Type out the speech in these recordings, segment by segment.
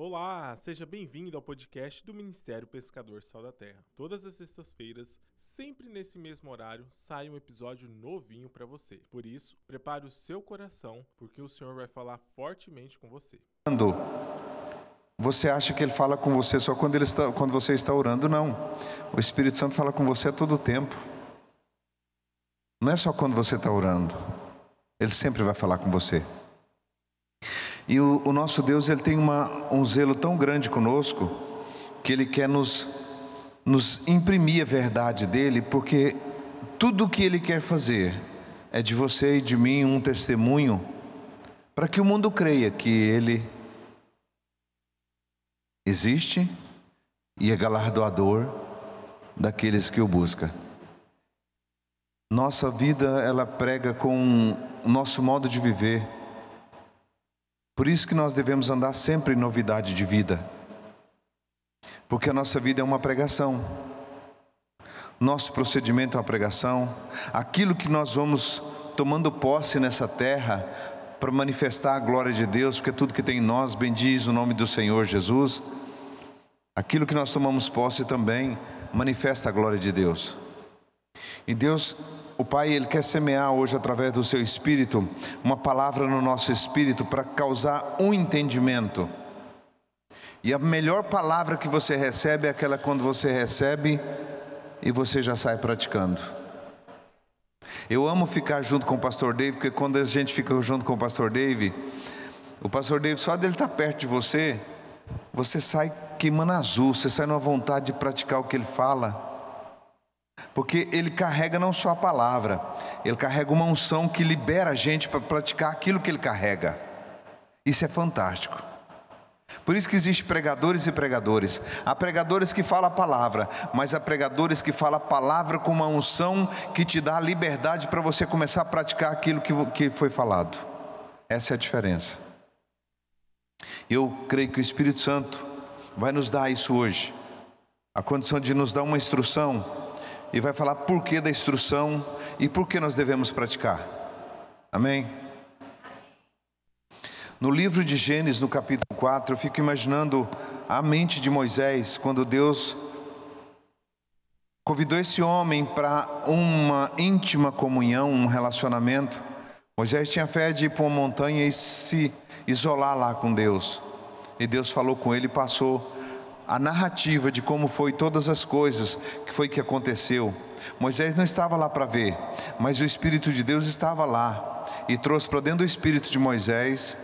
Olá, seja bem-vindo ao podcast do Ministério Pescador Sal da Terra. Todas as sextas-feiras, sempre nesse mesmo horário, sai um episódio novinho para você. Por isso, prepare o seu coração, porque o Senhor vai falar fortemente com você. Quando você acha que ele fala com você só quando, ele está, quando você está orando? Não. O Espírito Santo fala com você a todo tempo. Não é só quando você está orando. Ele sempre vai falar com você. E o, o nosso Deus ele tem uma, um zelo tão grande conosco que Ele quer nos, nos imprimir a verdade dele, porque tudo o que Ele quer fazer é de você e de mim um testemunho para que o mundo creia que Ele existe e é galardoador daqueles que o buscam. Nossa vida ela prega com o nosso modo de viver por isso que nós devemos andar sempre em novidade de vida. Porque a nossa vida é uma pregação. Nosso procedimento é uma pregação. Aquilo que nós vamos tomando posse nessa terra para manifestar a glória de Deus, porque tudo que tem em nós bendiz o nome do Senhor Jesus. Aquilo que nós tomamos posse também manifesta a glória de Deus. E Deus o Pai, Ele quer semear hoje, através do seu espírito, uma palavra no nosso espírito para causar um entendimento. E a melhor palavra que você recebe é aquela quando você recebe e você já sai praticando. Eu amo ficar junto com o pastor Dave, porque quando a gente fica junto com o pastor Dave, o pastor Dave, só dele estar perto de você, você sai queimando azul, você sai numa vontade de praticar o que ele fala. Porque ele carrega não só a palavra, ele carrega uma unção que libera a gente para praticar aquilo que ele carrega. Isso é fantástico. Por isso que existe pregadores e pregadores. Há pregadores que falam a palavra, mas há pregadores que falam a palavra com uma unção que te dá a liberdade para você começar a praticar aquilo que, que foi falado. Essa é a diferença. Eu creio que o Espírito Santo vai nos dar isso hoje. A condição de nos dar uma instrução e vai falar por que da instrução e por que nós devemos praticar. Amém? No livro de Gênesis, no capítulo 4, eu fico imaginando a mente de Moisés quando Deus convidou esse homem para uma íntima comunhão, um relacionamento. Moisés tinha fé de ir para uma montanha e se isolar lá com Deus. E Deus falou com ele e passou a narrativa de como foi todas as coisas que foi que aconteceu. Moisés não estava lá para ver, mas o Espírito de Deus estava lá e trouxe para dentro do Espírito de Moisés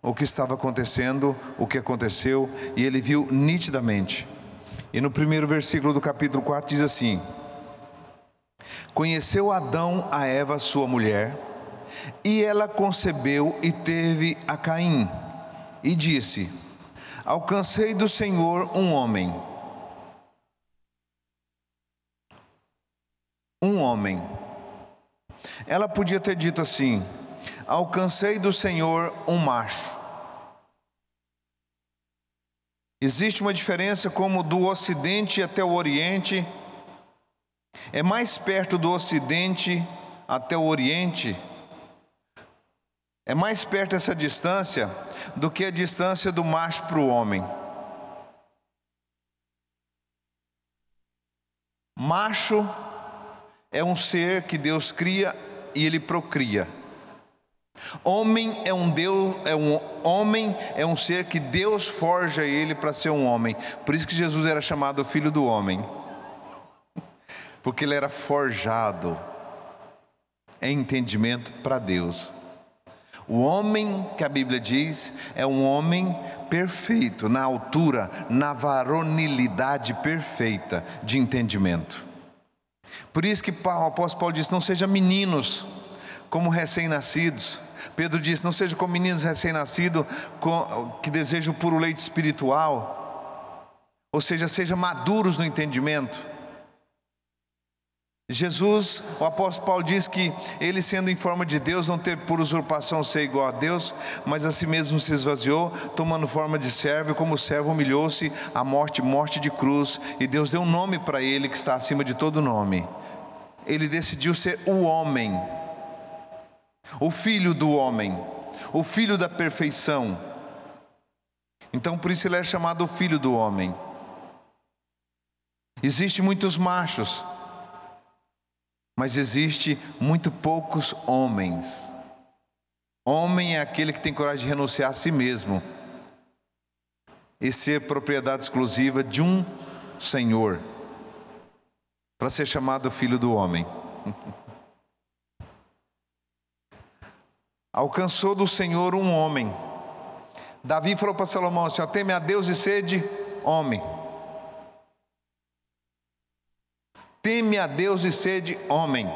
o que estava acontecendo, o que aconteceu, e ele viu nitidamente. E no primeiro versículo do capítulo 4 diz assim: Conheceu Adão a Eva, sua mulher, e ela concebeu e teve a Caim, e disse: Alcancei do Senhor um homem. Um homem. Ela podia ter dito assim: Alcancei do Senhor um macho. Existe uma diferença como do Ocidente até o Oriente. É mais perto do Ocidente até o Oriente é mais perto essa distância do que a distância do macho para o homem. Macho é um ser que Deus cria e ele procria. Homem é um Deus, é um homem é um ser que Deus forja ele para ser um homem. Por isso que Jesus era chamado filho do homem. Porque ele era forjado em entendimento para Deus. O homem que a Bíblia diz é um homem perfeito, na altura, na varonilidade perfeita de entendimento. Por isso que o apóstolo Paulo diz: não sejam meninos como recém-nascidos. Pedro diz: não sejam como meninos recém-nascidos que desejam puro leite espiritual. Ou seja, sejam maduros no entendimento. Jesus, o apóstolo Paulo diz que ele, sendo em forma de Deus, não teve por usurpação ser igual a Deus, mas a si mesmo se esvaziou, tomando forma de servo, e como servo humilhou-se à morte, morte de cruz, e Deus deu um nome para ele que está acima de todo nome. Ele decidiu ser o homem, o filho do homem, o filho da perfeição. Então por isso ele é chamado filho do homem. Existem muitos machos, mas existe muito poucos homens. Homem é aquele que tem coragem de renunciar a si mesmo e ser propriedade exclusiva de um Senhor, para ser chamado filho do homem. Alcançou do Senhor um homem. Davi falou para Salomão: Senhor, teme a Deus e sede homem. Teme a Deus e sede homem.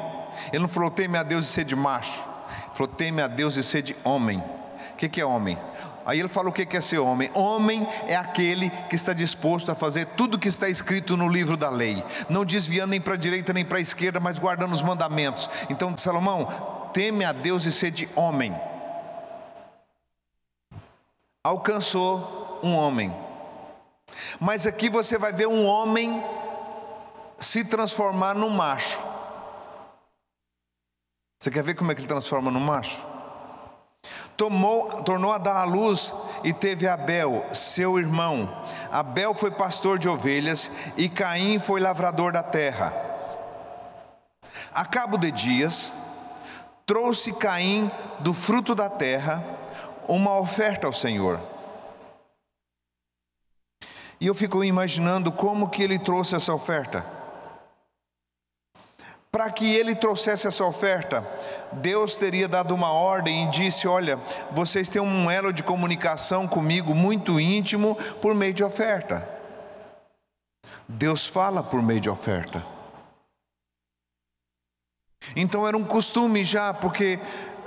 Ele não falou teme a Deus e sede macho. Ele falou teme a Deus e sede homem. O que, que é homem? Aí ele fala o que é ser homem. Homem é aquele que está disposto a fazer tudo o que está escrito no livro da lei, não desviando nem para a direita nem para a esquerda, mas guardando os mandamentos. Então, Salomão, teme a Deus e sede homem. Alcançou um homem. Mas aqui você vai ver um homem se transformar num macho. Você quer ver como é que ele transforma no macho? Tomou, tornou a dar à luz e teve Abel, seu irmão. Abel foi pastor de ovelhas e Caim foi lavrador da terra. A cabo de dias, trouxe Caim do fruto da terra uma oferta ao Senhor. E eu fico imaginando como que ele trouxe essa oferta. Para que ele trouxesse essa oferta, Deus teria dado uma ordem e disse: Olha, vocês têm um elo de comunicação comigo muito íntimo por meio de oferta. Deus fala por meio de oferta. Então era um costume já, porque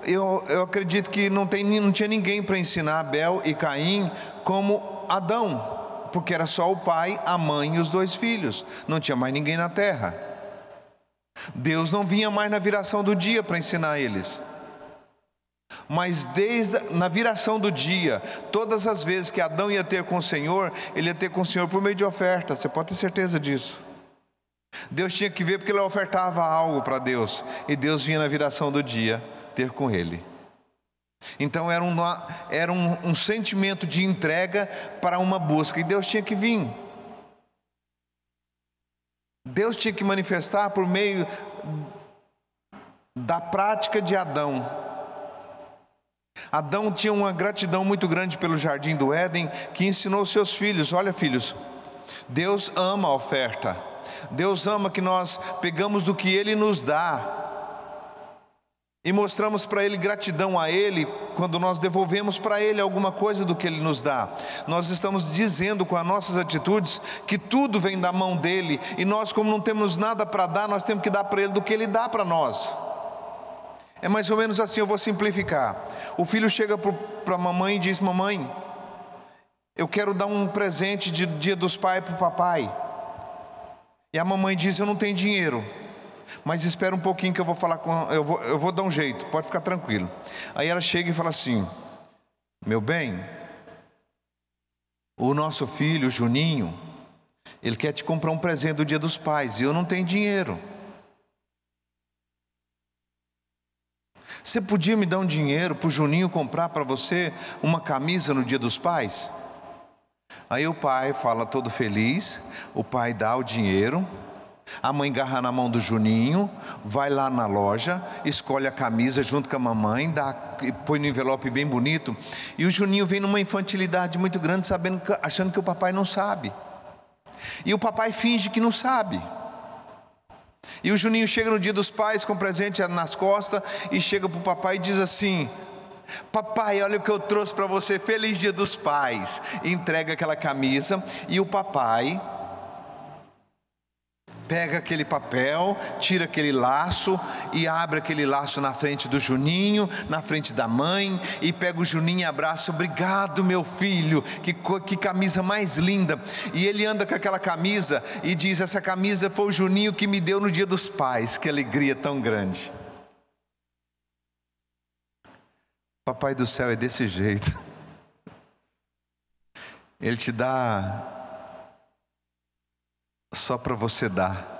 eu, eu acredito que não, tem, não tinha ninguém para ensinar Abel e Caim como Adão, porque era só o pai, a mãe e os dois filhos, não tinha mais ninguém na terra. Deus não vinha mais na viração do dia para ensinar eles. Mas desde na viração do dia, todas as vezes que Adão ia ter com o Senhor, ele ia ter com o Senhor por meio de oferta. Você pode ter certeza disso. Deus tinha que ver porque ele ofertava algo para Deus, e Deus vinha na viração do dia ter com ele. Então era, um, era um, um sentimento de entrega para uma busca, e Deus tinha que vir. Deus tinha que manifestar por meio da prática de Adão. Adão tinha uma gratidão muito grande pelo jardim do Éden, que ensinou seus filhos: olha, filhos, Deus ama a oferta, Deus ama que nós pegamos do que Ele nos dá e mostramos para Ele gratidão a Ele quando nós devolvemos para Ele alguma coisa do que Ele nos dá. Nós estamos dizendo com as nossas atitudes que tudo vem da mão dEle e nós, como não temos nada para dar, nós temos que dar para Ele do que Ele dá para nós. É mais ou menos assim, eu vou simplificar. O filho chega para a mamãe e diz: Mamãe, eu quero dar um presente de dia dos pais para o papai. E a mamãe diz: Eu não tenho dinheiro. Mas espera um pouquinho que eu vou falar com. Eu vou, eu vou dar um jeito, pode ficar tranquilo. Aí ela chega e fala assim: Meu bem, o nosso filho, Juninho, ele quer te comprar um presente do dia dos pais e eu não tenho dinheiro. Você podia me dar um dinheiro para o Juninho comprar para você uma camisa no dia dos pais? Aí o pai fala todo feliz, o pai dá o dinheiro, a mãe garra na mão do Juninho, vai lá na loja, escolhe a camisa junto com a mamãe, dá, põe no envelope bem bonito. E o Juninho vem numa infantilidade muito grande, sabendo, achando que o papai não sabe. E o papai finge que não sabe. E o Juninho chega no dia dos pais com presente nas costas e chega para o papai e diz assim: Papai, olha o que eu trouxe para você, feliz dia dos pais. E entrega aquela camisa e o papai pega aquele papel, tira aquele laço e abre aquele laço na frente do Juninho, na frente da mãe, e pega o Juninho e abraça: Obrigado, meu filho, que, que camisa mais linda. E ele anda com aquela camisa e diz: Essa camisa foi o Juninho que me deu no dia dos pais, que alegria tão grande. Papai do céu é desse jeito. Ele te dá só para você dar.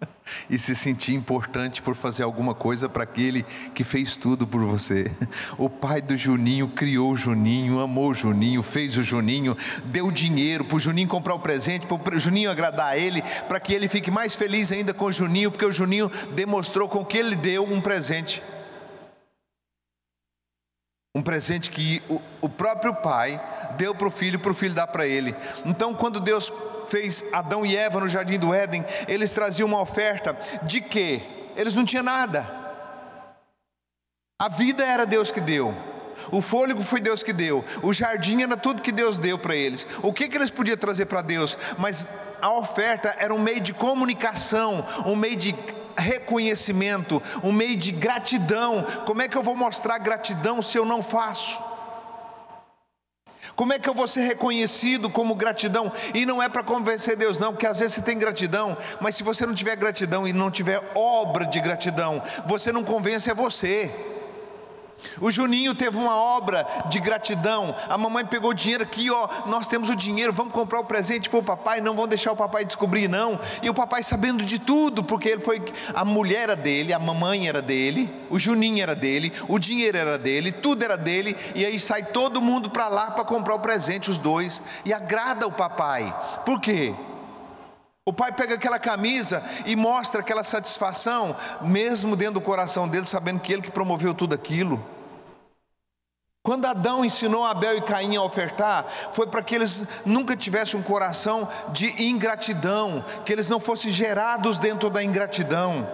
e se sentir importante por fazer alguma coisa para aquele que fez tudo por você. O pai do Juninho criou o Juninho, amou o Juninho, fez o Juninho, deu dinheiro para o Juninho comprar o presente, para o Juninho agradar a ele, para que ele fique mais feliz ainda com o Juninho, porque o Juninho demonstrou com que ele deu um presente. Um presente que o, próprio pai deu para o filho, para o filho dar para ele. Então, quando Deus fez Adão e Eva no jardim do Éden, eles traziam uma oferta de quê? Eles não tinham nada. A vida era Deus que deu. O fôlego foi Deus que deu. O jardim era tudo que Deus deu para eles. O que, que eles podiam trazer para Deus? Mas a oferta era um meio de comunicação, um meio de reconhecimento, um meio de gratidão. Como é que eu vou mostrar gratidão se eu não faço? Como é que eu vou ser reconhecido como gratidão? E não é para convencer Deus, não, porque às vezes você tem gratidão, mas se você não tiver gratidão e não tiver obra de gratidão, você não convence é você. O Juninho teve uma obra de gratidão. A mamãe pegou o dinheiro aqui, ó. Nós temos o dinheiro, vamos comprar o presente para o papai. Não vão deixar o papai descobrir, não. E o papai sabendo de tudo, porque ele foi. A mulher era dele, a mamãe era dele, o Juninho era dele, o dinheiro era dele, tudo era dele. E aí sai todo mundo para lá para comprar o presente, os dois. E agrada o papai. Por quê? O pai pega aquela camisa e mostra aquela satisfação, mesmo dentro do coração dele, sabendo que ele que promoveu tudo aquilo. Quando Adão ensinou Abel e Caim a ofertar, foi para que eles nunca tivessem um coração de ingratidão, que eles não fossem gerados dentro da ingratidão,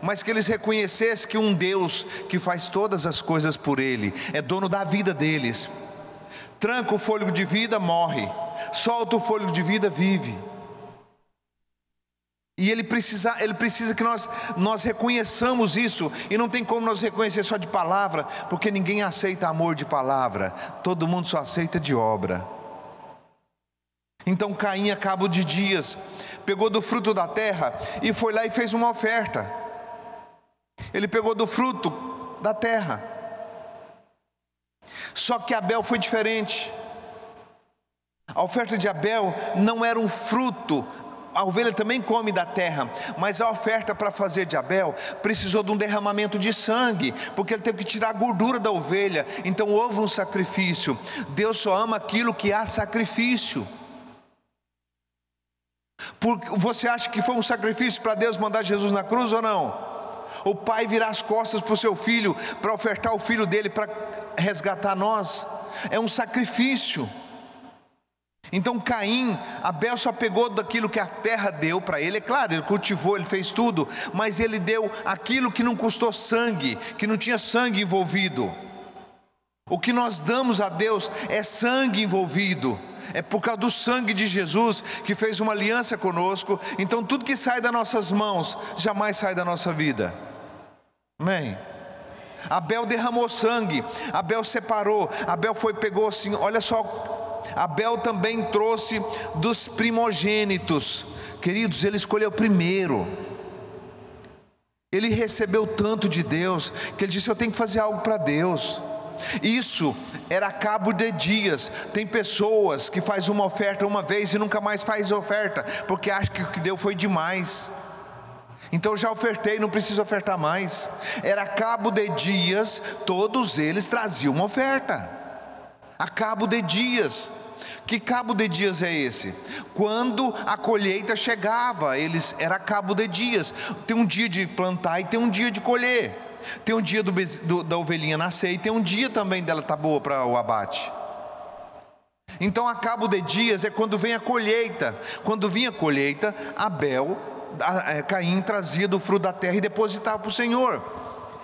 mas que eles reconhecessem que um Deus que faz todas as coisas por ele, é dono da vida deles. Tranca o fôlego de vida, morre, solta o fôlego de vida, vive. E ele precisa, ele precisa que nós, nós reconheçamos isso, e não tem como nós reconhecer só de palavra, porque ninguém aceita amor de palavra, todo mundo só aceita de obra. Então Caim, a cabo de dias, pegou do fruto da terra e foi lá e fez uma oferta. Ele pegou do fruto da terra. Só que Abel foi diferente. A oferta de Abel não era um fruto a ovelha também come da terra, mas a oferta para fazer de Abel precisou de um derramamento de sangue, porque ele teve que tirar a gordura da ovelha, então houve um sacrifício. Deus só ama aquilo que há sacrifício. Porque você acha que foi um sacrifício para Deus mandar Jesus na cruz ou não? O pai virar as costas para o seu filho para ofertar o filho dele para resgatar nós, é um sacrifício. Então Caim, Abel só pegou daquilo que a terra deu para ele, é claro, ele cultivou, ele fez tudo, mas ele deu aquilo que não custou sangue, que não tinha sangue envolvido. O que nós damos a Deus é sangue envolvido, é por causa do sangue de Jesus que fez uma aliança conosco, então tudo que sai das nossas mãos jamais sai da nossa vida. Amém. Abel derramou sangue, Abel separou, Abel foi, pegou assim, olha só Abel também trouxe dos primogênitos. Queridos, ele escolheu primeiro. Ele recebeu tanto de Deus que ele disse: Eu tenho que fazer algo para Deus. Isso era cabo de dias. Tem pessoas que faz uma oferta uma vez e nunca mais faz oferta, porque acha que o que deu foi demais. Então já ofertei, não preciso ofertar mais. Era cabo de dias, todos eles traziam uma oferta. A cabo de dias. Que cabo de dias é esse? Quando a colheita chegava, eles era cabo de dias. Tem um dia de plantar e tem um dia de colher. Tem um dia do, do, da ovelhinha nascer e tem um dia também dela estar tá boa para o abate. Então, a cabo de dias é quando vem a colheita. Quando vinha a colheita, Abel, a, a, é, Caim trazia do fruto da terra e depositava para o Senhor.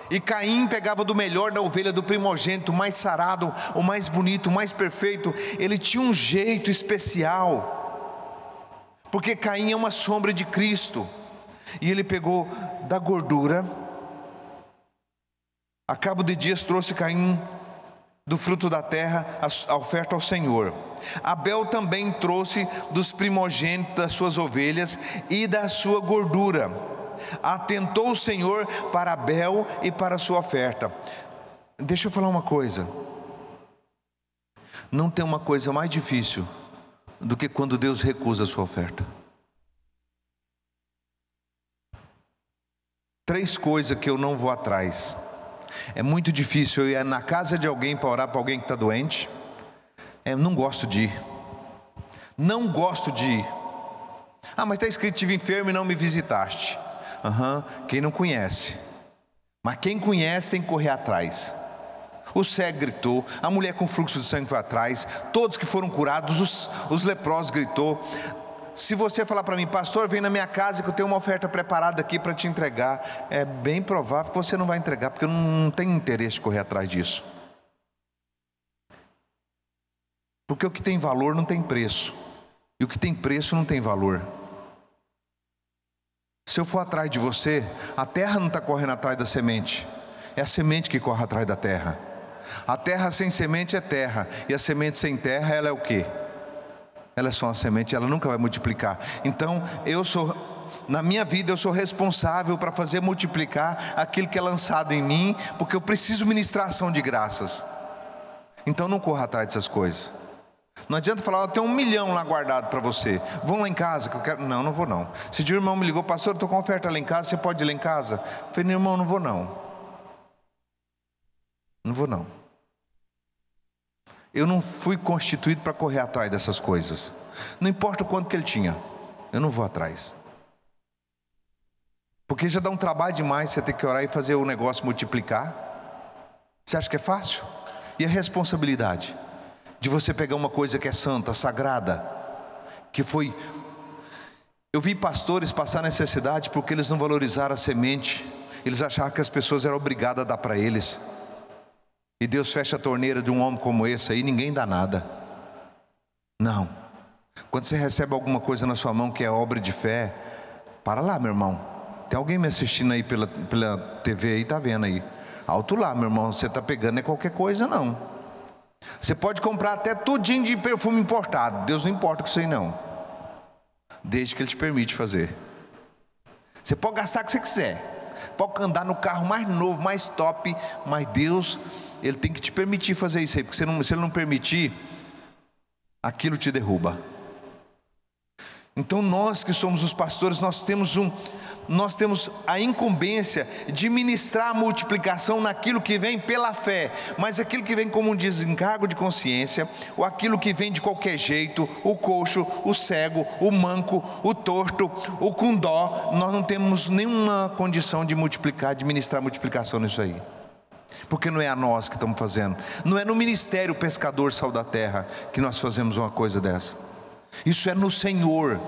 E Caim pegava do melhor da ovelha, do primogênito, mais sarado, o mais bonito, o mais perfeito. Ele tinha um jeito especial, porque Caim é uma sombra de Cristo. E ele pegou da gordura, a cabo de dias trouxe Caim do fruto da terra a oferta ao Senhor. Abel também trouxe dos primogênitos das suas ovelhas e da sua gordura atentou o Senhor para Abel e para a sua oferta. Deixa eu falar uma coisa. Não tem uma coisa mais difícil do que quando Deus recusa a sua oferta. Três coisas que eu não vou atrás. É muito difícil eu ir na casa de alguém para orar para alguém que está doente. É, eu não gosto de ir. Não gosto de ir. Ah, mas está escrito: tive enfermo e não me visitaste. Uhum. Quem não conhece. Mas quem conhece tem que correr atrás. O cego gritou, a mulher com fluxo de sangue foi atrás, todos que foram curados, os, os leprosos gritou. Se você falar para mim, pastor, vem na minha casa que eu tenho uma oferta preparada aqui para te entregar, é bem provável que você não vai entregar, porque eu não tenho interesse de correr atrás disso. Porque o que tem valor não tem preço, e o que tem preço não tem valor. Se eu for atrás de você, a terra não está correndo atrás da semente, é a semente que corre atrás da terra. A terra sem semente é terra, e a semente sem terra, ela é o que? Ela é só uma semente, ela nunca vai multiplicar. Então, eu sou, na minha vida, eu sou responsável para fazer multiplicar aquilo que é lançado em mim, porque eu preciso ministrar ação de graças. Então, não corra atrás dessas coisas. Não adianta falar, eu tenho um milhão lá guardado para você. Vão lá em casa que eu quero. Não, não vou não. Se o irmão me ligou, pastor, eu estou com oferta lá em casa, você pode ir lá em casa? Eu falei, meu irmão, não vou não. Não vou não. Eu não fui constituído para correr atrás dessas coisas. Não importa o quanto que ele tinha, eu não vou atrás. Porque já dá um trabalho demais você ter que orar e fazer o negócio multiplicar. Você acha que é fácil? E a responsabilidade de você pegar uma coisa que é santa, sagrada, que foi. Eu vi pastores passar necessidade porque eles não valorizaram a semente, eles achavam que as pessoas eram obrigadas a dar para eles. E Deus fecha a torneira de um homem como esse aí, ninguém dá nada. Não. Quando você recebe alguma coisa na sua mão que é obra de fé, para lá, meu irmão. Tem alguém me assistindo aí pela, pela TV aí, tá vendo aí. Alto lá, meu irmão, você tá pegando é qualquer coisa não. Você pode comprar até tudinho de perfume importado. Deus não importa com isso aí não. Desde que Ele te permite fazer. Você pode gastar o que você quiser. Pode andar no carro mais novo, mais top, mas Deus ele tem que te permitir fazer isso aí, porque se, não, se ele não permitir, aquilo te derruba. Então nós que somos os pastores, nós temos um, nós temos a incumbência de ministrar a multiplicação naquilo que vem pela fé, mas aquilo que vem como um desencargo de consciência, ou aquilo que vem de qualquer jeito, o coxo, o cego, o manco, o torto, o com dó, nós não temos nenhuma condição de multiplicar, de ministrar multiplicação nisso aí. Porque não é a nós que estamos fazendo, não é no ministério pescador sal da terra que nós fazemos uma coisa dessa. Isso é no Senhor,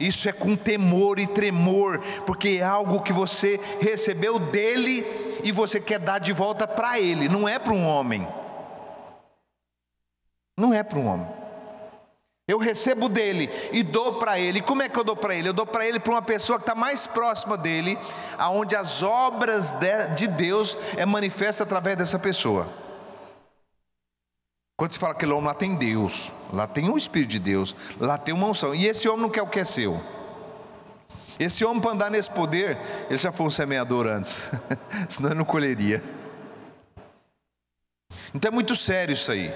isso é com temor e tremor, porque é algo que você recebeu dele e você quer dar de volta para ele, não é para um homem. Não é para um homem. Eu recebo dele e dou para ele. Como é que eu dou para ele? Eu dou para ele para uma pessoa que está mais próxima dele, aonde as obras de Deus é manifesta através dessa pessoa. Quando se fala que aquele homem lá tem Deus, lá tem o Espírito de Deus, lá tem uma unção. E esse homem não quer o que é seu. Esse homem para andar nesse poder, ele já foi um semeador antes, senão ele não colheria. Então é muito sério isso aí.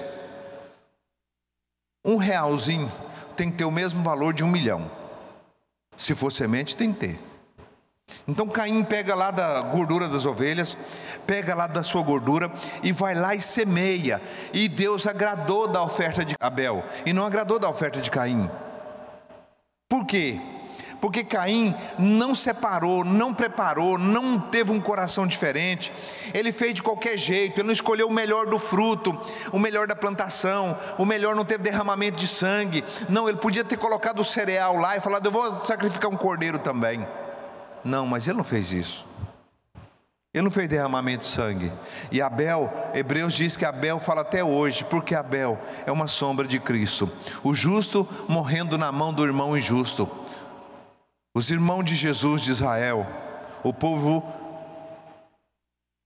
Um realzinho tem que ter o mesmo valor de um milhão. Se for semente, tem que ter. Então Caim pega lá da gordura das ovelhas, pega lá da sua gordura e vai lá e semeia. E Deus agradou da oferta de Abel e não agradou da oferta de Caim. Por quê? porque Caim não separou, não preparou, não teve um coração diferente, ele fez de qualquer jeito, ele não escolheu o melhor do fruto, o melhor da plantação, o melhor não teve derramamento de sangue, não, ele podia ter colocado o cereal lá e falado: Eu vou sacrificar um cordeiro também. Não, mas ele não fez isso. Ele não fez derramamento de sangue. E Abel, Hebreus diz que Abel fala até hoje, porque Abel é uma sombra de Cristo. O justo morrendo na mão do irmão injusto. Os irmãos de Jesus de Israel, o povo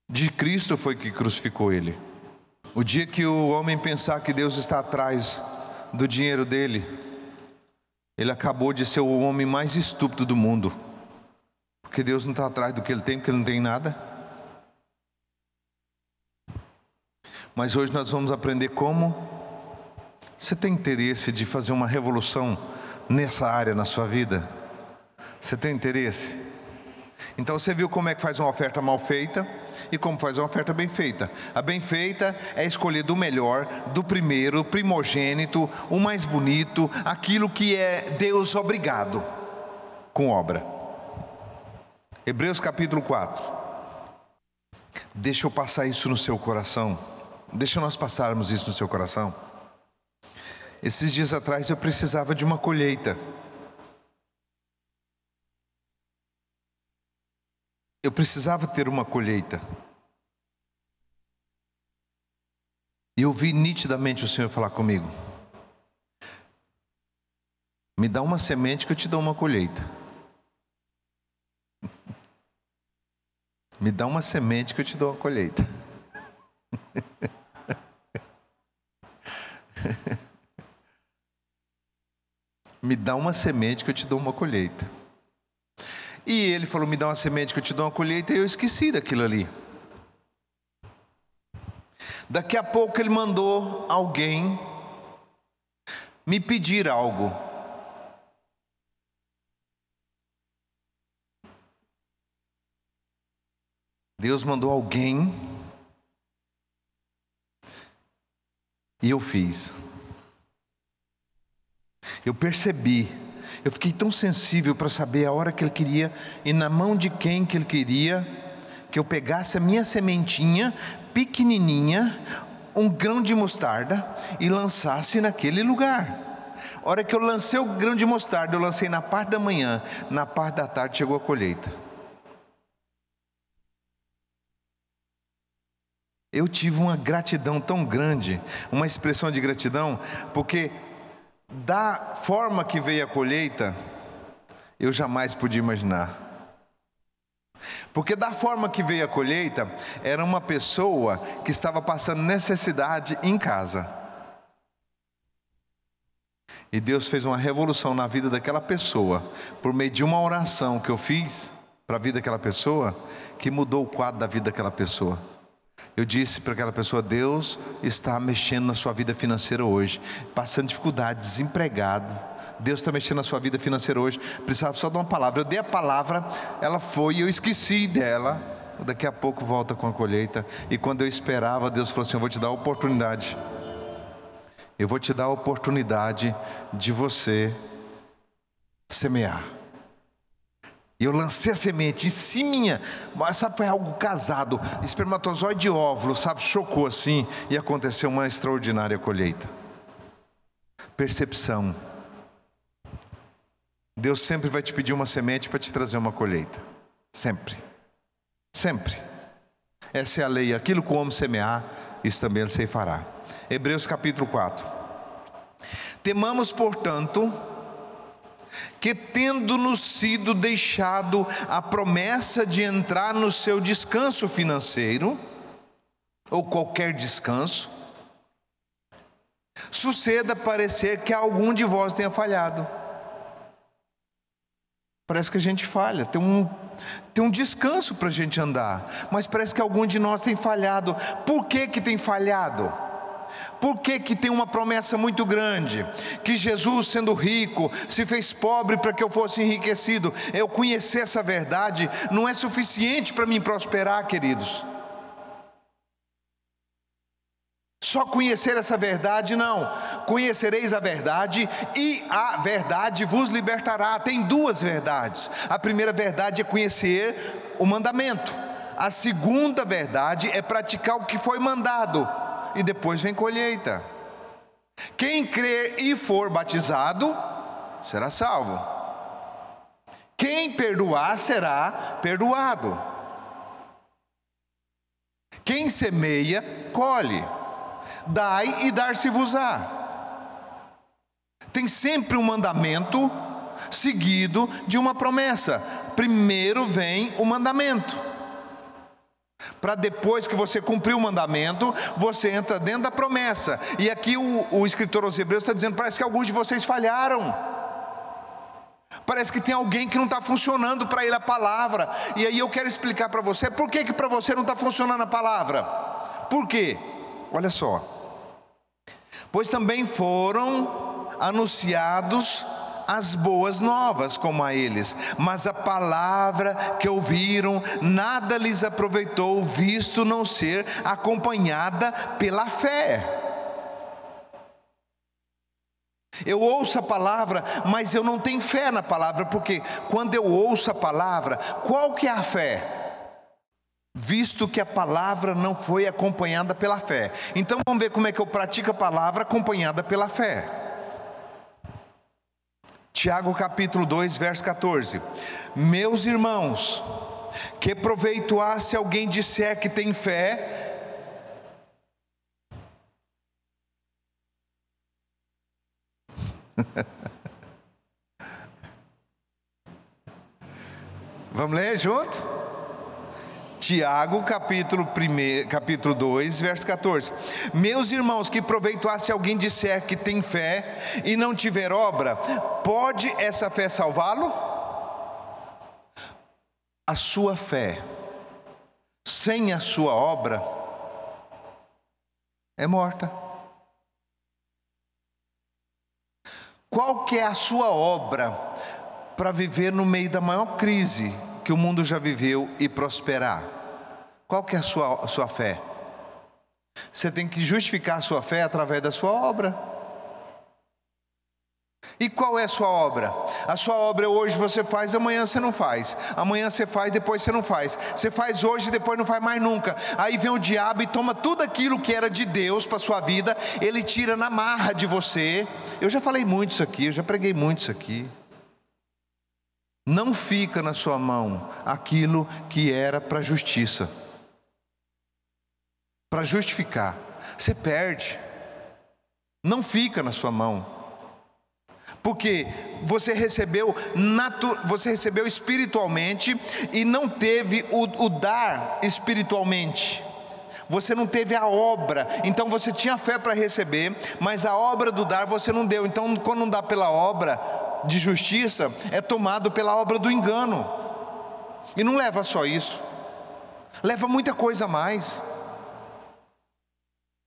de Cristo foi que crucificou ele. O dia que o homem pensar que Deus está atrás do dinheiro dele, ele acabou de ser o homem mais estúpido do mundo. Porque Deus não está atrás do que ele tem, porque ele não tem nada. Mas hoje nós vamos aprender como você tem interesse de fazer uma revolução nessa área na sua vida. Você tem interesse? Então você viu como é que faz uma oferta mal feita e como faz uma oferta bem feita. A bem feita é escolher do melhor, do primeiro, primogênito, o mais bonito, aquilo que é Deus obrigado com obra. Hebreus capítulo 4. Deixa eu passar isso no seu coração. Deixa nós passarmos isso no seu coração. Esses dias atrás eu precisava de uma colheita. Eu precisava ter uma colheita. E eu vi nitidamente o Senhor falar comigo: Me dá uma semente que eu te dou uma colheita. Me dá uma semente que eu te dou uma colheita. Me dá uma semente que eu te dou uma colheita. E ele falou: Me dá uma semente que eu te dou uma colheita, e eu esqueci daquilo ali. Daqui a pouco ele mandou alguém me pedir algo. Deus mandou alguém e eu fiz. Eu percebi eu fiquei tão sensível para saber a hora que ele queria e na mão de quem que ele queria que eu pegasse a minha sementinha pequenininha, um grão de mostarda e lançasse naquele lugar. A hora que eu lancei o grão de mostarda, eu lancei na parte da manhã, na parte da tarde chegou a colheita. Eu tive uma gratidão tão grande, uma expressão de gratidão, porque da forma que veio a colheita, eu jamais podia imaginar. Porque da forma que veio a colheita, era uma pessoa que estava passando necessidade em casa. E Deus fez uma revolução na vida daquela pessoa, por meio de uma oração que eu fiz para a vida daquela pessoa, que mudou o quadro da vida daquela pessoa. Eu disse para aquela pessoa: Deus está mexendo na sua vida financeira hoje, passando dificuldade, desempregado. Deus está mexendo na sua vida financeira hoje. Precisava só de uma palavra. Eu dei a palavra, ela foi, eu esqueci dela. Daqui a pouco volta com a colheita. E quando eu esperava, Deus falou assim: Eu vou te dar a oportunidade. Eu vou te dar a oportunidade de você semear. E eu lancei a semente em cima, sabe, foi algo casado, espermatozoide e óvulo, sabe, chocou assim e aconteceu uma extraordinária colheita. Percepção. Deus sempre vai te pedir uma semente para te trazer uma colheita. Sempre. Sempre. Essa é a lei. Aquilo que o homem semear, isso também ele se fará. Hebreus capítulo 4. Temamos, portanto, que tendo-nos sido deixado a promessa de entrar no seu descanso financeiro, ou qualquer descanso, suceda parecer que algum de vós tenha falhado. Parece que a gente falha, tem um, tem um descanso para a gente andar, mas parece que algum de nós tem falhado. Por que, que tem falhado? Por que, que tem uma promessa muito grande? Que Jesus, sendo rico, se fez pobre para que eu fosse enriquecido. Eu conhecer essa verdade não é suficiente para mim prosperar, queridos. Só conhecer essa verdade, não. Conhecereis a verdade e a verdade vos libertará. Tem duas verdades. A primeira verdade é conhecer o mandamento. A segunda verdade é praticar o que foi mandado e depois vem colheita. Quem crer e for batizado será salvo. Quem perdoar será perdoado. Quem semeia, colhe. Dai e dar-se-vos-á. Tem sempre um mandamento seguido de uma promessa. Primeiro vem o mandamento. Para depois que você cumprir o mandamento, você entra dentro da promessa. E aqui o, o escritor aos Hebreus está dizendo: parece que alguns de vocês falharam. Parece que tem alguém que não está funcionando para ele a palavra. E aí eu quero explicar para você por que, que para você não está funcionando a palavra. Por quê? Olha só. Pois também foram anunciados as boas novas como a eles, mas a palavra que ouviram nada lhes aproveitou, visto não ser acompanhada pela fé. Eu ouço a palavra, mas eu não tenho fé na palavra, porque quando eu ouço a palavra, qual que é a fé? Visto que a palavra não foi acompanhada pela fé. Então vamos ver como é que eu pratico a palavra acompanhada pela fé. Tiago capítulo 2, verso 14. Meus irmãos, que proveito há se alguém disser que tem fé Vamos ler junto? Tiago, capítulo, 1, capítulo 2, verso 14. Meus irmãos, que proveito há se alguém disser que tem fé e não tiver obra, pode essa fé salvá-lo? A sua fé, sem a sua obra, é morta. Qual que é a sua obra para viver no meio da maior crise que o mundo já viveu e prosperar? Qual que é a sua, sua fé? Você tem que justificar a sua fé através da sua obra. E qual é a sua obra? A sua obra hoje você faz, amanhã você não faz. Amanhã você faz, depois você não faz. Você faz hoje, depois não faz mais nunca. Aí vem o diabo e toma tudo aquilo que era de Deus para sua vida, ele tira na marra de você. Eu já falei muito isso aqui, eu já preguei muito isso aqui. Não fica na sua mão aquilo que era para justiça. Para justificar. Você perde. Não fica na sua mão porque você recebeu, natu, você recebeu espiritualmente e não teve o, o dar espiritualmente. Você não teve a obra, então você tinha fé para receber, mas a obra do dar você não deu. Então, quando não dá pela obra de justiça, é tomado pela obra do engano. E não leva só isso, leva muita coisa a mais.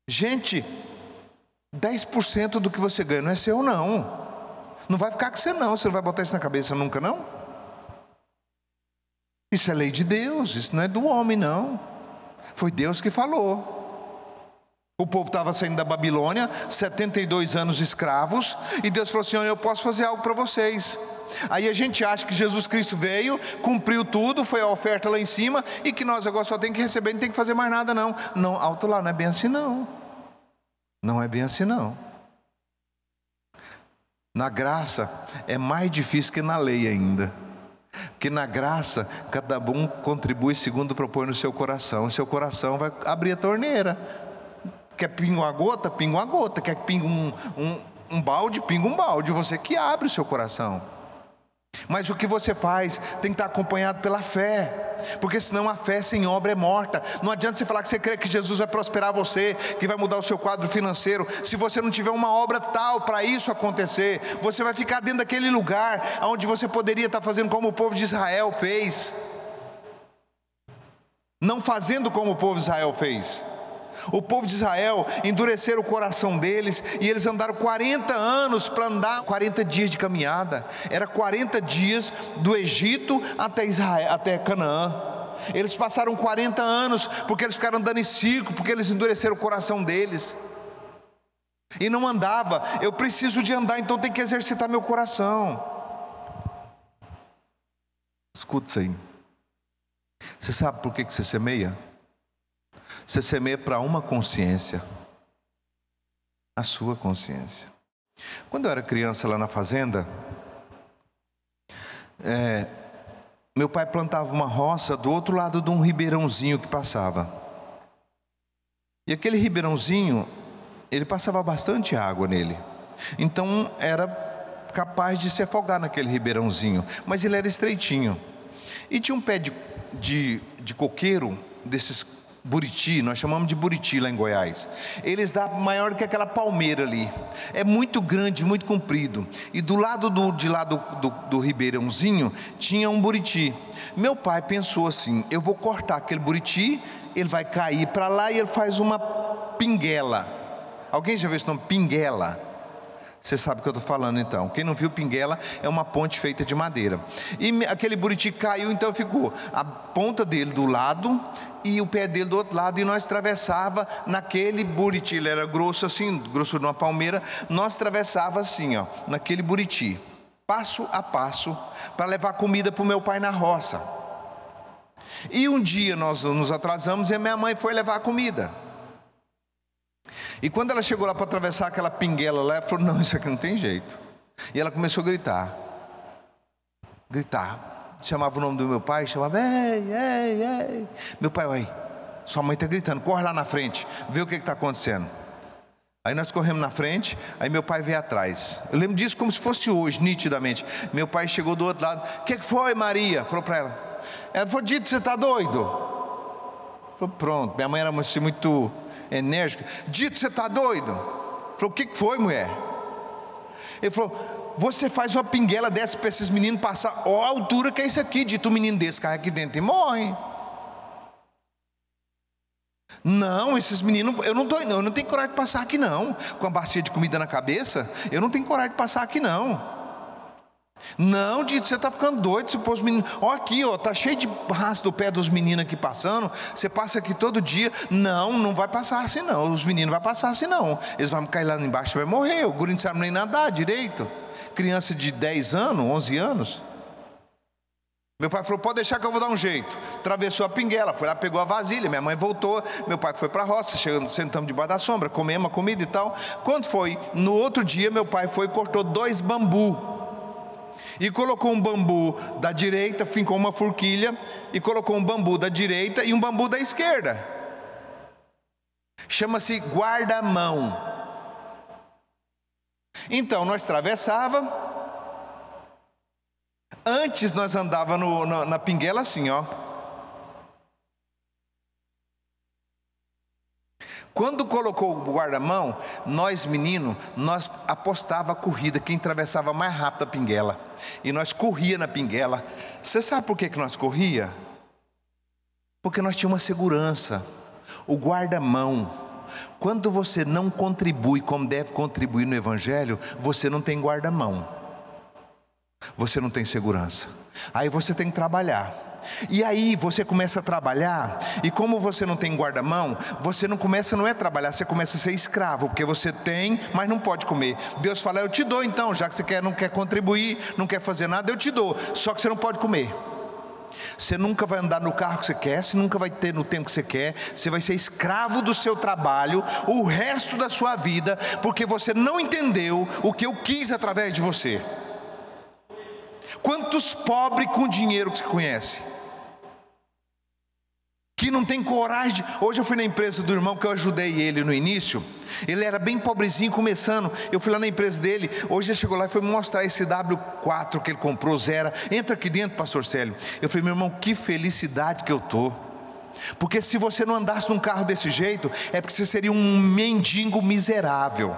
Gente, 10% do que você ganha não é seu, não. Não vai ficar com você, não. Você não vai botar isso na cabeça nunca, não? Isso é lei de Deus, isso não é do homem, não. Foi Deus que falou. O povo estava saindo da Babilônia, 72 anos escravos, e Deus falou assim: Eu posso fazer algo para vocês. Aí a gente acha que Jesus Cristo veio, cumpriu tudo, foi a oferta lá em cima, e que nós agora só tem que receber, não tem que fazer mais nada, não. Não, alto lá, não é bem assim, não. Não é bem assim, não. Na graça é mais difícil que na lei ainda. Porque na graça, cada um contribui segundo propõe no seu coração. O seu coração vai abrir a torneira. Quer pinga uma gota? Pinga uma gota. Quer pinga um, um, um balde? Pinga um balde. Você que abre o seu coração. Mas o que você faz tem que estar acompanhado pela fé, porque senão a fé sem obra é morta. Não adianta você falar que você crê que Jesus vai prosperar você, que vai mudar o seu quadro financeiro, se você não tiver uma obra tal para isso acontecer, você vai ficar dentro daquele lugar onde você poderia estar fazendo como o povo de Israel fez, não fazendo como o povo de Israel fez. O povo de Israel endureceram o coração deles e eles andaram 40 anos para andar 40 dias de caminhada. Era 40 dias do Egito até Israel, até Canaã. Eles passaram 40 anos porque eles ficaram andando em círculo, porque eles endureceram o coração deles. E não andava, eu preciso de andar, então tem que exercitar meu coração. Escuta isso aí. Você sabe por que você semeia? Você semeia para uma consciência, a sua consciência. Quando eu era criança lá na fazenda, é, meu pai plantava uma roça do outro lado de um ribeirãozinho que passava. E aquele ribeirãozinho, ele passava bastante água nele. Então era capaz de se afogar naquele ribeirãozinho, mas ele era estreitinho. E tinha um pé de, de, de coqueiro, desses Buriti, nós chamamos de Buriti lá em Goiás. Eles dá maior que aquela palmeira ali. É muito grande, muito comprido. E do lado do, de lá do, do, do Ribeirãozinho tinha um Buriti. Meu pai pensou assim: eu vou cortar aquele Buriti, ele vai cair para lá e ele faz uma pinguela. Alguém já viu esse nome? Pinguela. Você sabe o que eu estou falando então. Quem não viu Pinguela é uma ponte feita de madeira. E aquele buriti caiu, então ficou a ponta dele do lado e o pé dele do outro lado. E nós atravessava naquele buriti. Ele era grosso assim, grosso de uma palmeira. Nós atravessava assim, ó, naquele buriti, passo a passo, para levar comida para o meu pai na roça. E um dia nós nos atrasamos e a minha mãe foi levar a comida. E quando ela chegou lá para atravessar aquela pinguela lá, ela falou: Não, isso aqui não tem jeito. E ela começou a gritar. Gritar. Chamava o nome do meu pai, chamava: Ei, ei, ei. Meu pai, oi, sua mãe está gritando, corre lá na frente, vê o que está acontecendo. Aí nós corremos na frente, aí meu pai veio atrás. Eu lembro disso como se fosse hoje, nitidamente. Meu pai chegou do outro lado: O que, que foi, Maria? Falou para ela. Ela falou: Dito, você está doido? Falou: Pronto. Minha mãe era assim, muito enérgica. Dito, você está doido? Falou, o que foi, mulher? Ele falou, você faz uma pinguela dessa para esses meninos passar, ó a altura que é isso aqui, dito um menino desse cai aqui dentro e morre. Não, esses meninos, eu não tô, eu não tenho coragem de passar aqui não, com a bacia de comida na cabeça, eu não tenho coragem de passar aqui não. Não, Dito, você está ficando doido. Se pôs meninos, ó, aqui, ó, tá cheio de rastro do pé dos meninos aqui passando. Você passa aqui todo dia. Não, não vai passar assim, não. Os meninos vão passar assim, não. Eles vão cair lá embaixo e vai morrer. O guri não sabe nem nadar direito. Criança de 10 anos, 11 anos. Meu pai falou: pode deixar que eu vou dar um jeito. Atravessou a pinguela, foi lá, pegou a vasilha. Minha mãe voltou. Meu pai foi para a roça, chegando, sentamos debaixo da sombra, comemos a comida e tal. Quando foi? No outro dia, meu pai foi e cortou dois bambu e colocou um bambu da direita, fincou uma forquilha e colocou um bambu da direita e um bambu da esquerda. Chama-se guarda-mão. Então nós atravessava. Antes nós andava no, no, na pinguela assim, ó. Quando colocou o guarda-mão, nós menino, nós apostava a corrida, quem atravessava mais rápido a pinguela. E nós corria na pinguela. Você sabe por que, que nós corria? Porque nós tínhamos uma segurança. O guarda-mão. Quando você não contribui como deve contribuir no Evangelho, você não tem guarda-mão. Você não tem segurança. Aí você tem que trabalhar. E aí você começa a trabalhar, e como você não tem guarda-mão, você não começa não é trabalhar, você começa a ser escravo, porque você tem, mas não pode comer. Deus fala: "Eu te dou então, já que você quer não quer contribuir, não quer fazer nada, eu te dou, só que você não pode comer". Você nunca vai andar no carro que você quer, você nunca vai ter no tempo que você quer, você vai ser escravo do seu trabalho o resto da sua vida, porque você não entendeu o que eu quis através de você. Quantos pobres com dinheiro que você conhece? Que não tem coragem. Hoje eu fui na empresa do irmão que eu ajudei ele no início. Ele era bem pobrezinho começando. Eu fui lá na empresa dele. Hoje ele chegou lá e foi mostrar esse W4 que ele comprou, zero. Entra aqui dentro, pastor Célio. Eu falei, meu irmão, que felicidade que eu tô. Porque se você não andasse num carro desse jeito, é porque você seria um mendigo miserável.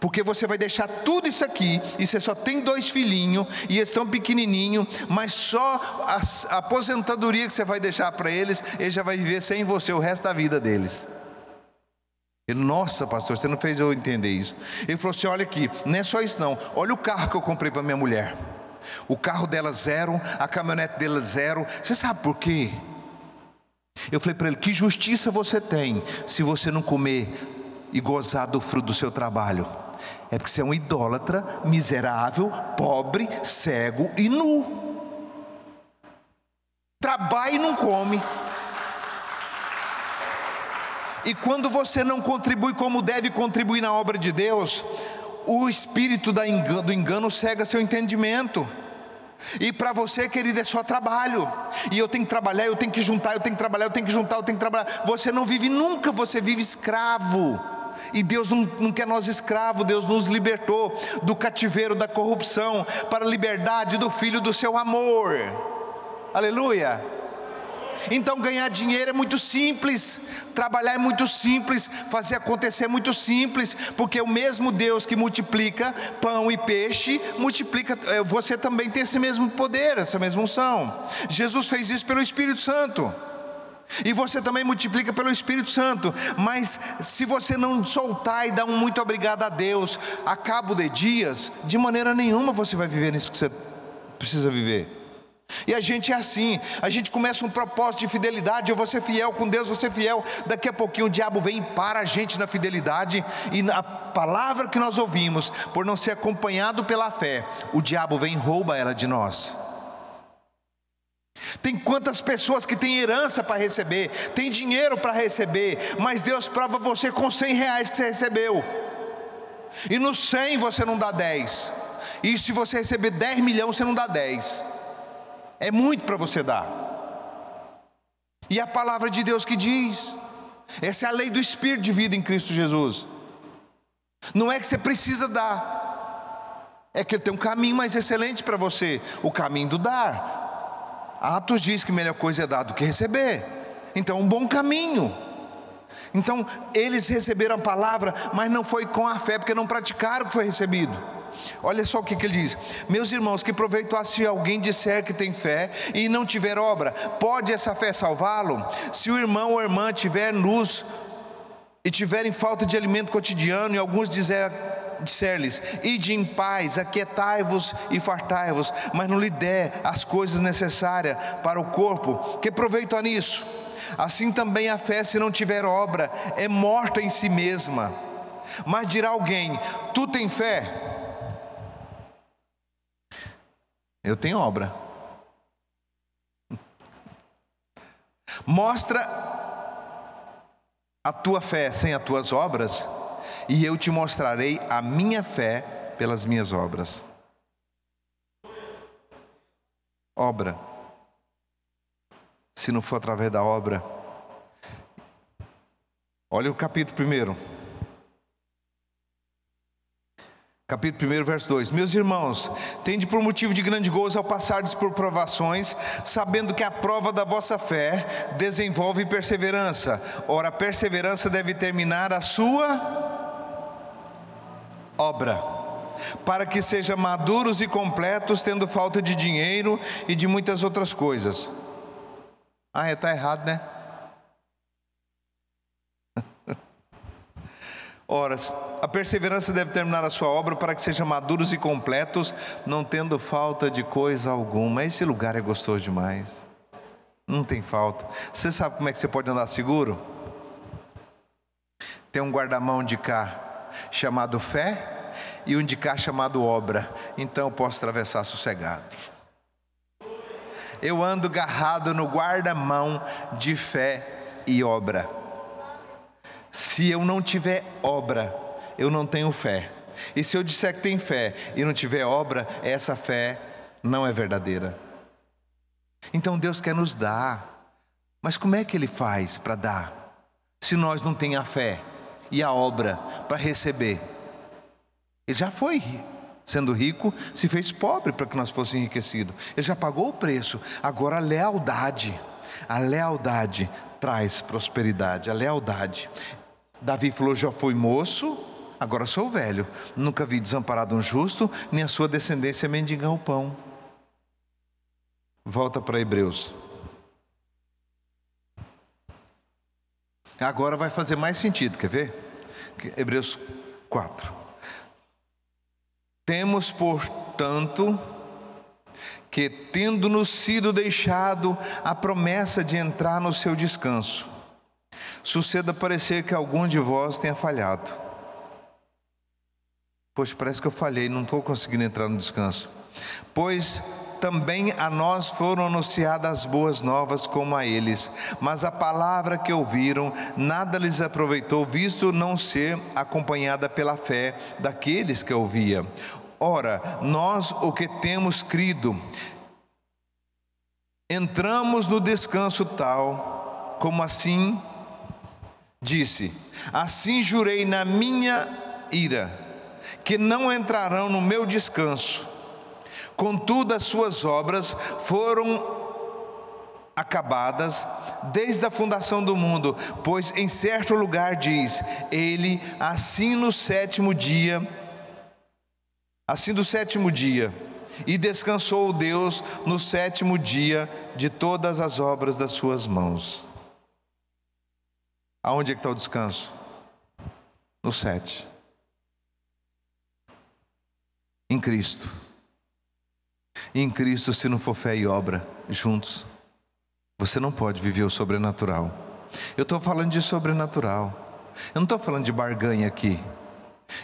Porque você vai deixar tudo isso aqui e você só tem dois filhinhos e eles estão pequenininho, mas só a, aposentadoria que você vai deixar para eles, ele já vai viver sem você o resto da vida deles. Ele, nossa, pastor, você não fez eu entender isso. Ele falou assim: olha aqui, não é só isso não. Olha o carro que eu comprei para minha mulher. O carro dela zero, a caminhonete dela zero. Você sabe por quê? Eu falei para ele: que justiça você tem se você não comer e gozar do fruto do seu trabalho. É porque você é um idólatra, miserável, pobre, cego e nu. Trabalha e não come. E quando você não contribui como deve contribuir na obra de Deus, o espírito do engano cega seu entendimento. E para você, querido, é só trabalho. E eu tenho que trabalhar, eu tenho que juntar, eu tenho que trabalhar, eu tenho que juntar, eu tenho que trabalhar. Você não vive nunca, você vive escravo. E Deus não, não quer nós escravos, Deus nos libertou do cativeiro da corrupção para a liberdade do Filho do seu amor. Aleluia. Então ganhar dinheiro é muito simples, trabalhar é muito simples, fazer acontecer é muito simples, porque o mesmo Deus que multiplica pão e peixe, multiplica, eh, você também tem esse mesmo poder, essa mesma unção. Jesus fez isso pelo Espírito Santo. E você também multiplica pelo Espírito Santo. Mas se você não soltar e dar um muito obrigado a Deus a cabo de dias, de maneira nenhuma você vai viver nisso que você precisa viver. E a gente é assim, a gente começa um propósito de fidelidade, eu vou ser fiel com Deus, vou ser fiel. Daqui a pouquinho o diabo vem e para a gente na fidelidade, e a palavra que nós ouvimos, por não ser acompanhado pela fé, o diabo vem e rouba ela de nós. Tem quantas pessoas que têm herança para receber, tem dinheiro para receber, mas Deus prova você com 100 reais que você recebeu, e no 100 você não dá 10, e se você receber 10 milhões, você não dá 10, é muito para você dar, e a palavra de Deus que diz, essa é a lei do Espírito de vida em Cristo Jesus, não é que você precisa dar, é que tem um caminho mais excelente para você, o caminho do dar. Atos diz que melhor coisa é dar do que receber. Então, um bom caminho. Então, eles receberam a palavra, mas não foi com a fé, porque não praticaram o que foi recebido. Olha só o que, que ele diz: Meus irmãos, que proveito há se alguém disser que tem fé e não tiver obra, pode essa fé salvá-lo? Se o irmão ou irmã tiver luz e tiverem falta de alimento cotidiano, e alguns disser disser-lhes: Ide em paz, aquietai-vos e fartai-vos, mas não lhe der as coisas necessárias para o corpo, que proveito há nisso? Assim também a fé, se não tiver obra, é morta em si mesma. Mas dirá alguém: Tu tem fé? Eu tenho obra. Mostra a tua fé sem as tuas obras, e eu te mostrarei a minha fé pelas minhas obras. Obra. Se não for através da obra. Olha o capítulo primeiro. Capítulo 1, verso 2: Meus irmãos, tende por motivo de grande gozo ao passardes por provações, sabendo que a prova da vossa fé desenvolve perseverança. Ora, a perseverança deve terminar a sua obra, para que sejam maduros e completos, tendo falta de dinheiro e de muitas outras coisas. Ah, está é, errado, né? Ora, a perseverança deve terminar a sua obra para que sejam maduros e completos, não tendo falta de coisa alguma. Esse lugar é gostoso demais. Não tem falta. Você sabe como é que você pode andar seguro? Tem um guarda-mão de cá chamado fé e um de cá chamado obra. Então eu posso atravessar sossegado. Eu ando garrado no guarda-mão de fé e obra. Se eu não tiver obra, eu não tenho fé. E se eu disser que tem fé e não tiver obra, essa fé não é verdadeira. Então Deus quer nos dar. Mas como é que Ele faz para dar? Se nós não temos a fé e a obra para receber. Ele já foi sendo rico, se fez pobre para que nós fosse enriquecido. Ele já pagou o preço. Agora a lealdade, a lealdade traz prosperidade, a lealdade. Davi falou: já fui moço, agora sou velho. Nunca vi desamparado um justo, nem a sua descendência mendigar o pão. Volta para Hebreus. Agora vai fazer mais sentido, quer ver? Hebreus 4. Temos, portanto, que, tendo-nos sido deixado a promessa de entrar no seu descanso, suceda parecer que algum de vós tenha falhado. Pois parece que eu falhei, não estou conseguindo entrar no descanso. Pois também a nós foram anunciadas as boas novas como a eles, mas a palavra que ouviram nada lhes aproveitou, visto não ser acompanhada pela fé daqueles que ouvia. Ora, nós o que temos crido, entramos no descanso tal, como assim disse: Assim jurei na minha ira, que não entrarão no meu descanso Contudo, as suas obras foram acabadas desde a fundação do mundo, pois em certo lugar diz: Ele assim no sétimo dia, assim do sétimo dia, e descansou Deus no sétimo dia de todas as obras das suas mãos. Aonde é que está o descanso? No sete. Em Cristo. Em Cristo, se não for fé e obra juntos, você não pode viver o sobrenatural. Eu estou falando de sobrenatural. Eu não estou falando de barganha aqui.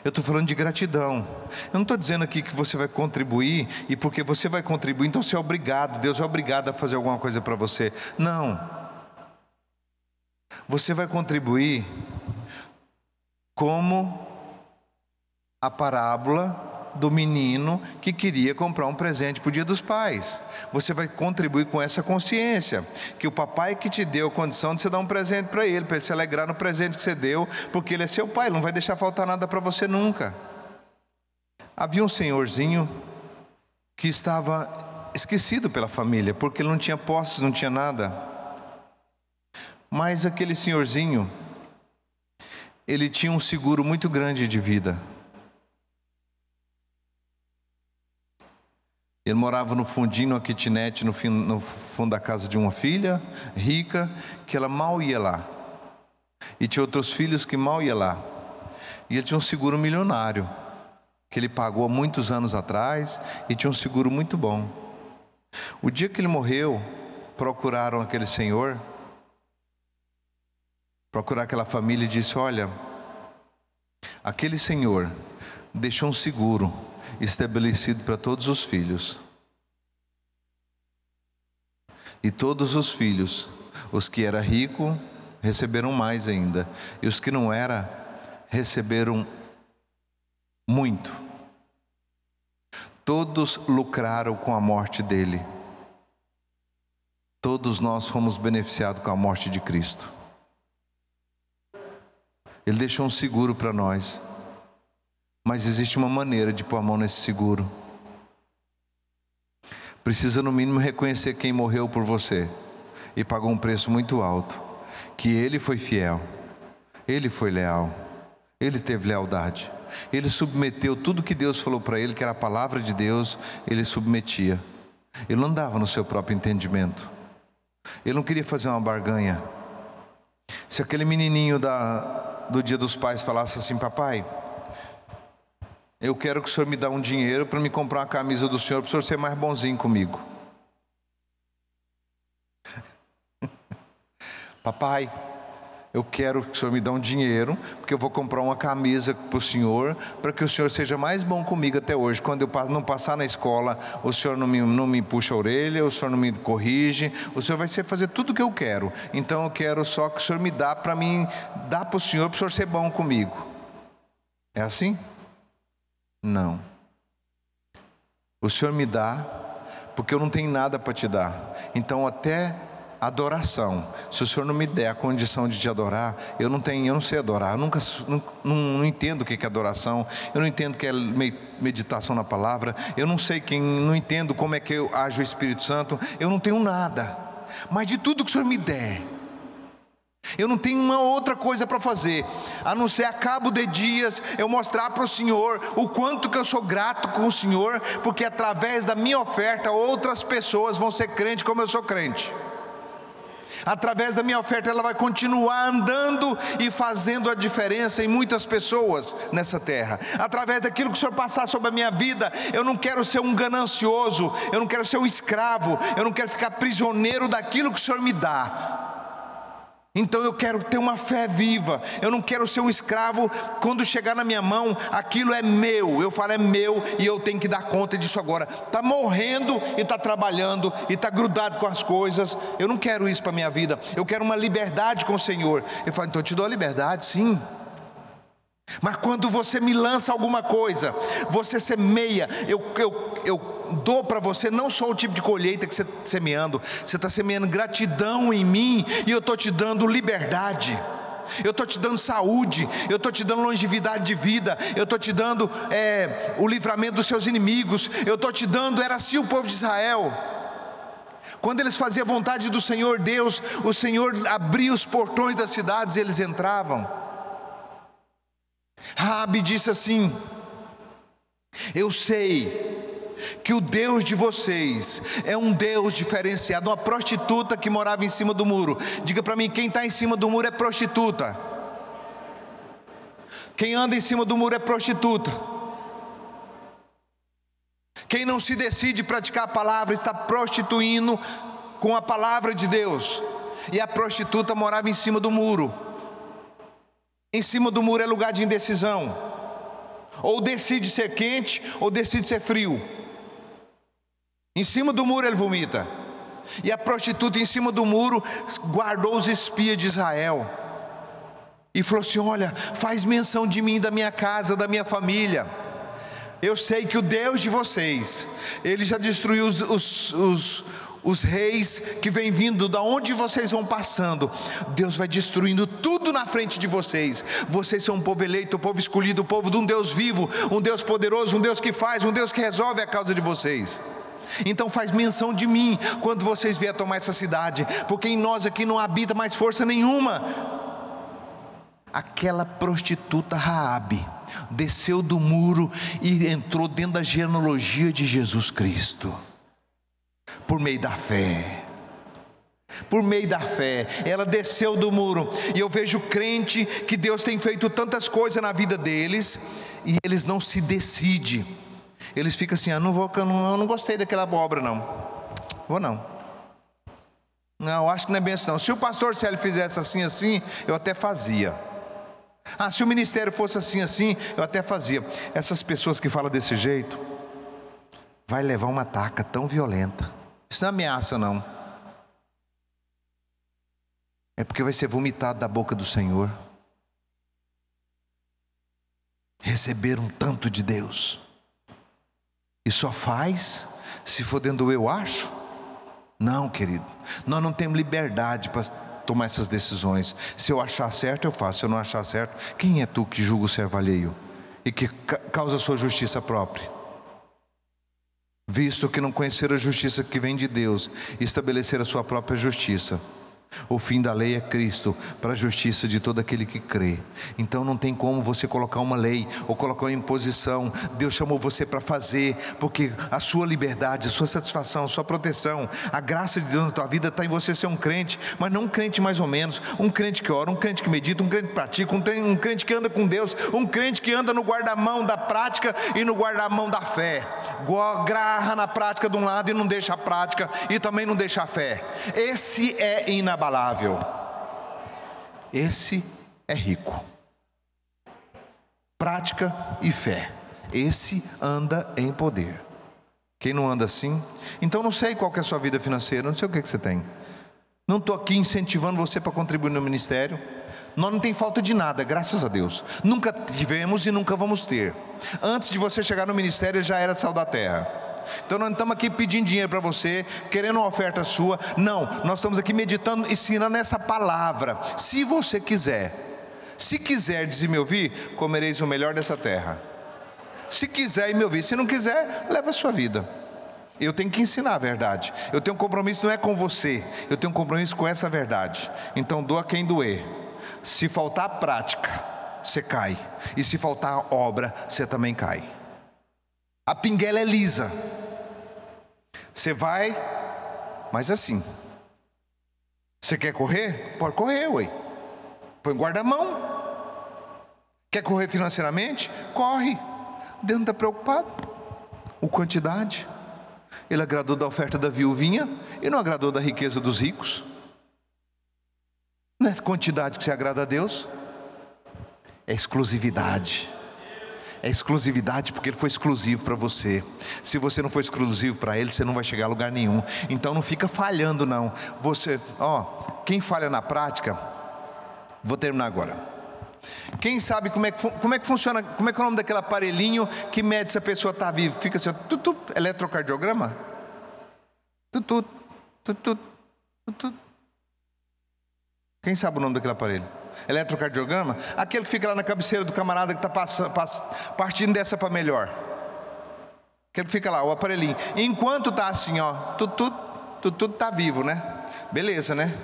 Eu estou falando de gratidão. Eu não estou dizendo aqui que você vai contribuir e porque você vai contribuir, então você é obrigado, Deus é obrigado a fazer alguma coisa para você. Não. Você vai contribuir como a parábola do menino que queria comprar um presente para o dia dos pais. Você vai contribuir com essa consciência, que o papai que te deu a condição de você dar um presente para ele, para ele se alegrar no presente que você deu, porque ele é seu pai, ele não vai deixar faltar nada para você nunca. Havia um senhorzinho que estava esquecido pela família, porque ele não tinha posses, não tinha nada. Mas aquele senhorzinho, ele tinha um seguro muito grande de vida. Ele morava no fundinho, no kitnet, no, fim, no fundo da casa de uma filha rica, que ela mal ia lá. E tinha outros filhos que mal ia lá. E ele tinha um seguro milionário, que ele pagou há muitos anos atrás, e tinha um seguro muito bom. O dia que ele morreu, procuraram aquele senhor, procuraram aquela família e disse: Olha, aquele senhor deixou um seguro estabelecido para todos os filhos. E todos os filhos, os que eram ricos, receberam mais ainda, e os que não eram, receberam muito. Todos lucraram com a morte dele. Todos nós fomos beneficiados com a morte de Cristo. Ele deixou um seguro para nós. Mas existe uma maneira de pôr a mão nesse seguro. Precisa, no mínimo, reconhecer quem morreu por você e pagou um preço muito alto. Que ele foi fiel, ele foi leal, ele teve lealdade. Ele submeteu tudo que Deus falou para ele, que era a palavra de Deus, ele submetia. Ele não andava no seu próprio entendimento. Ele não queria fazer uma barganha. Se aquele menininho da, do dia dos pais falasse assim, papai, eu quero que o senhor me dê um dinheiro para me comprar uma camisa do senhor, para o senhor ser mais bonzinho comigo. Papai, eu quero que o senhor me dê um dinheiro, porque eu vou comprar uma camisa para o senhor, para que o senhor seja mais bom comigo até hoje. Quando eu não passar na escola, o senhor não me, não me puxa a orelha, o senhor não me corrige, o senhor vai ser fazer tudo o que eu quero. Então eu quero só que o senhor me dá para mim, dá para o senhor, para o senhor ser bom comigo. É assim? Não. O Senhor me dá, porque eu não tenho nada para te dar. Então, até adoração. Se o Senhor não me der a condição de te adorar, eu não tenho, eu não sei adorar. Eu nunca não, não, entendo o que é adoração. Eu não entendo o que é meditação na palavra. Eu não sei quem, não entendo como é que eu age o Espírito Santo. Eu não tenho nada. Mas de tudo que o Senhor me der, eu não tenho uma outra coisa para fazer, a não ser a cabo de dias eu mostrar para o Senhor o quanto que eu sou grato com o Senhor, porque através da minha oferta outras pessoas vão ser crentes como eu sou crente. Através da minha oferta, ela vai continuar andando e fazendo a diferença em muitas pessoas nessa terra. Através daquilo que o Senhor passar sobre a minha vida, eu não quero ser um ganancioso, eu não quero ser um escravo, eu não quero ficar prisioneiro daquilo que o Senhor me dá. Então eu quero ter uma fé viva. Eu não quero ser um escravo. Quando chegar na minha mão, aquilo é meu. Eu falo é meu e eu tenho que dar conta disso agora. Está morrendo e está trabalhando e está grudado com as coisas. Eu não quero isso para minha vida. Eu quero uma liberdade com o Senhor. Eu falo, então eu te dou a liberdade, sim. Mas quando você me lança alguma coisa, você semeia. Eu, eu, eu dou para você não só o tipo de colheita que você está semeando, você está semeando gratidão em mim e eu estou te dando liberdade. Eu estou te dando saúde, eu estou te dando longevidade de vida, eu estou te dando é, o livramento dos seus inimigos, eu estou te dando, era assim o povo de Israel. Quando eles faziam a vontade do Senhor Deus, o Senhor abria os portões das cidades e eles entravam. Rabi disse assim: Eu sei que o Deus de vocês é um Deus diferenciado. Uma prostituta que morava em cima do muro. Diga para mim, quem está em cima do muro é prostituta. Quem anda em cima do muro é prostituta. Quem não se decide praticar a palavra está prostituindo com a palavra de Deus. E a prostituta morava em cima do muro. Em cima do muro é lugar de indecisão. Ou decide ser quente, ou decide ser frio. Em cima do muro ele vomita. E a prostituta em cima do muro guardou os espias de Israel. E falou assim: Olha, faz menção de mim, da minha casa, da minha família. Eu sei que o Deus de vocês, Ele já destruiu os, os, os, os reis que vêm vindo, da onde vocês vão passando, Deus vai destruindo tudo na frente de vocês. Vocês são um povo eleito, um povo escolhido, um povo de um Deus vivo, um Deus poderoso, um Deus que faz, um Deus que resolve a causa de vocês. Então faz menção de mim quando vocês vierem tomar essa cidade, porque em nós aqui não habita mais força nenhuma. Aquela prostituta Raabe desceu do muro e entrou dentro da genealogia de Jesus Cristo por meio da fé. Por meio da fé, ela desceu do muro, e eu vejo crente que Deus tem feito tantas coisas na vida deles, e eles não se decidem, eles ficam assim: ah, não vou, eu não, eu não gostei daquela obra, não, vou não. Não, acho que não é bem assim, não. Se o pastor Célio fizesse assim, assim, eu até fazia. Ah, se o ministério fosse assim, assim, eu até fazia. Essas pessoas que falam desse jeito, vai levar uma taca tão violenta isso não é ameaça, não. É porque vai ser vomitado da boca do Senhor. Receber um tanto de Deus. E só faz se for dentro do eu acho? Não, querido. Nós não temos liberdade para tomar essas decisões. Se eu achar certo, eu faço. Se eu não achar certo, quem é tu que julga o servo alheio e que causa a sua justiça própria? visto que não conheceram a justiça que vem de Deus estabelecer a sua própria justiça. O fim da lei é Cristo, para a justiça de todo aquele que crê. Então não tem como você colocar uma lei ou colocar uma imposição. Deus chamou você para fazer, porque a sua liberdade, a sua satisfação, a sua proteção, a graça de Deus na tua vida está em você ser um crente, mas não um crente mais ou menos, um crente que ora, um crente que medita, um crente que pratica, um crente que anda com Deus, um crente que anda no guarda-mão da prática e no guarda-mão da fé. Garra na prática de um lado e não deixa a prática e também não deixa a fé. Esse é inabalável inabalável. Esse é rico. Prática e fé. Esse anda em poder. Quem não anda assim? Então não sei qual é a sua vida financeira, não sei o que, que você tem. Não estou aqui incentivando você para contribuir no ministério. Nós não tem falta de nada, graças a Deus. Nunca tivemos e nunca vamos ter. Antes de você chegar no ministério, já era sal da terra. Então não estamos aqui pedindo dinheiro para você, querendo uma oferta sua. Não, nós estamos aqui meditando, ensinando essa palavra. Se você quiser, se quiser dizer me ouvir, comereis o melhor dessa terra. Se quiser e me ouvir, se não quiser, leva a sua vida. Eu tenho que ensinar a verdade. Eu tenho um compromisso não é com você, eu tenho um compromisso com essa verdade. Então doa quem doer. Se faltar prática, você cai. E se faltar obra, você também cai. A pinguela é lisa. Você vai, mas assim. Você quer correr? Pode correr, ué. Põe guarda-mão. Quer correr financeiramente? Corre. Deus não está preocupado. O quantidade. Ele agradou da oferta da viuvinha e não agradou da riqueza dos ricos. Não é quantidade que se agrada a Deus, é exclusividade é exclusividade porque ele foi exclusivo para você. Se você não for exclusivo para ele, você não vai chegar a lugar nenhum. Então não fica falhando não. Você, ó, quem falha na prática, vou terminar agora. Quem sabe como é que, como é que funciona, como é que é o nome daquele aparelhinho que mede se a pessoa está viva? Fica assim, tutu, eletrocardiograma? Tutu, tutu, tutu. Quem sabe o nome daquele aparelho? Eletrocardiograma, aquele que fica lá na cabeceira do camarada que está partindo dessa para melhor. Aquele que fica lá, o aparelhinho. Enquanto está assim, ó, tudo, tudo, tudo, tudo está vivo, né? Beleza, né?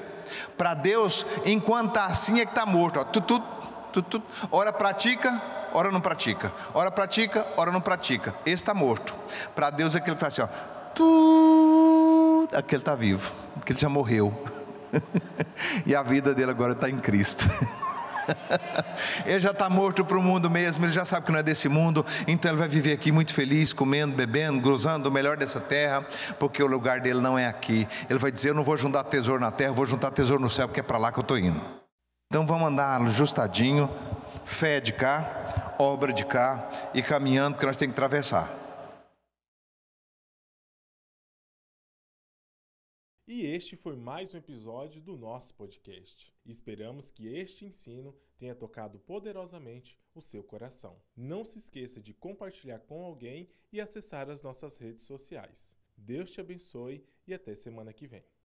Para Deus, enquanto está assim é que está morto, ó, tudo, tudo, tudo, tudo. Ora pratica, ora não pratica. Ora pratica, ora não pratica. Esse está morto. Para Deus é aquele que faz assim, ó. Tu... Aquele está vivo. Aquele já morreu. e a vida dele agora está em Cristo. ele já está morto para o mundo mesmo, ele já sabe que não é desse mundo, então ele vai viver aqui muito feliz, comendo, bebendo, gozando o melhor dessa terra, porque o lugar dele não é aqui. Ele vai dizer: Eu não vou juntar tesouro na terra, vou juntar tesouro no céu, porque é para lá que eu estou indo. Então vamos andar ajustadinho, fé de cá, obra de cá e caminhando, porque nós temos que atravessar. E este foi mais um episódio do nosso podcast. Esperamos que este ensino tenha tocado poderosamente o seu coração. Não se esqueça de compartilhar com alguém e acessar as nossas redes sociais. Deus te abençoe e até semana que vem.